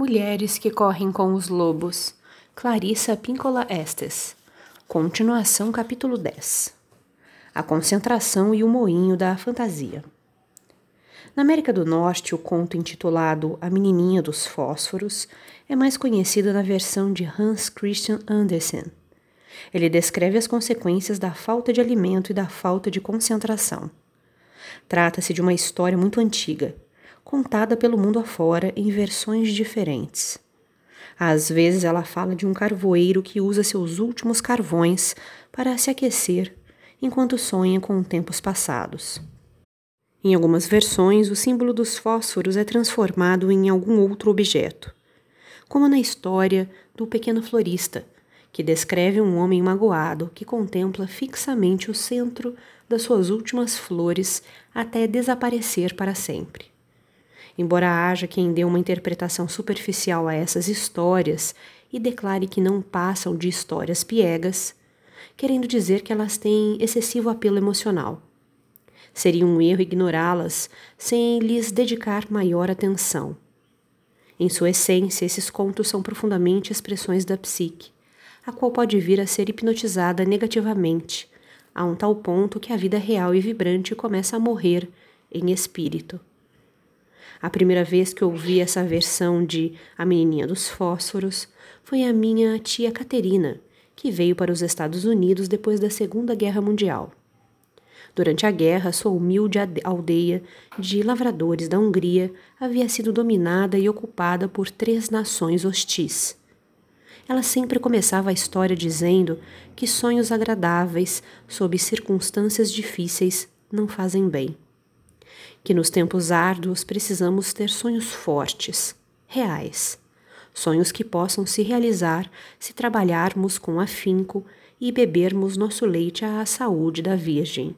Mulheres que correm com os lobos. Clarissa Píncola Estes. Continuação capítulo 10. A concentração e o moinho da fantasia. Na América do Norte, o conto intitulado A Menininha dos Fósforos é mais conhecido na versão de Hans Christian Andersen. Ele descreve as consequências da falta de alimento e da falta de concentração. Trata-se de uma história muito antiga, contada pelo mundo afora em versões diferentes. Às vezes ela fala de um carvoeiro que usa seus últimos carvões para se aquecer enquanto sonha com tempos passados. Em algumas versões, o símbolo dos fósforos é transformado em algum outro objeto, como na história do Pequeno Florista, que descreve um homem magoado que contempla fixamente o centro das suas últimas flores até desaparecer para sempre. Embora haja quem dê uma interpretação superficial a essas histórias e declare que não passam de histórias piegas, querendo dizer que elas têm excessivo apelo emocional. Seria um erro ignorá-las sem lhes dedicar maior atenção. Em sua essência, esses contos são profundamente expressões da psique, a qual pode vir a ser hipnotizada negativamente, a um tal ponto que a vida real e vibrante começa a morrer em espírito. A primeira vez que ouvi essa versão de A Menininha dos Fósforos foi a minha tia Caterina, que veio para os Estados Unidos depois da Segunda Guerra Mundial. Durante a guerra, sua humilde aldeia de lavradores da Hungria havia sido dominada e ocupada por três nações hostis. Ela sempre começava a história dizendo que sonhos agradáveis, sob circunstâncias difíceis, não fazem bem que nos tempos árduos precisamos ter sonhos fortes, reais, sonhos que possam se realizar se trabalharmos com afinco e bebermos nosso leite à saúde da Virgem.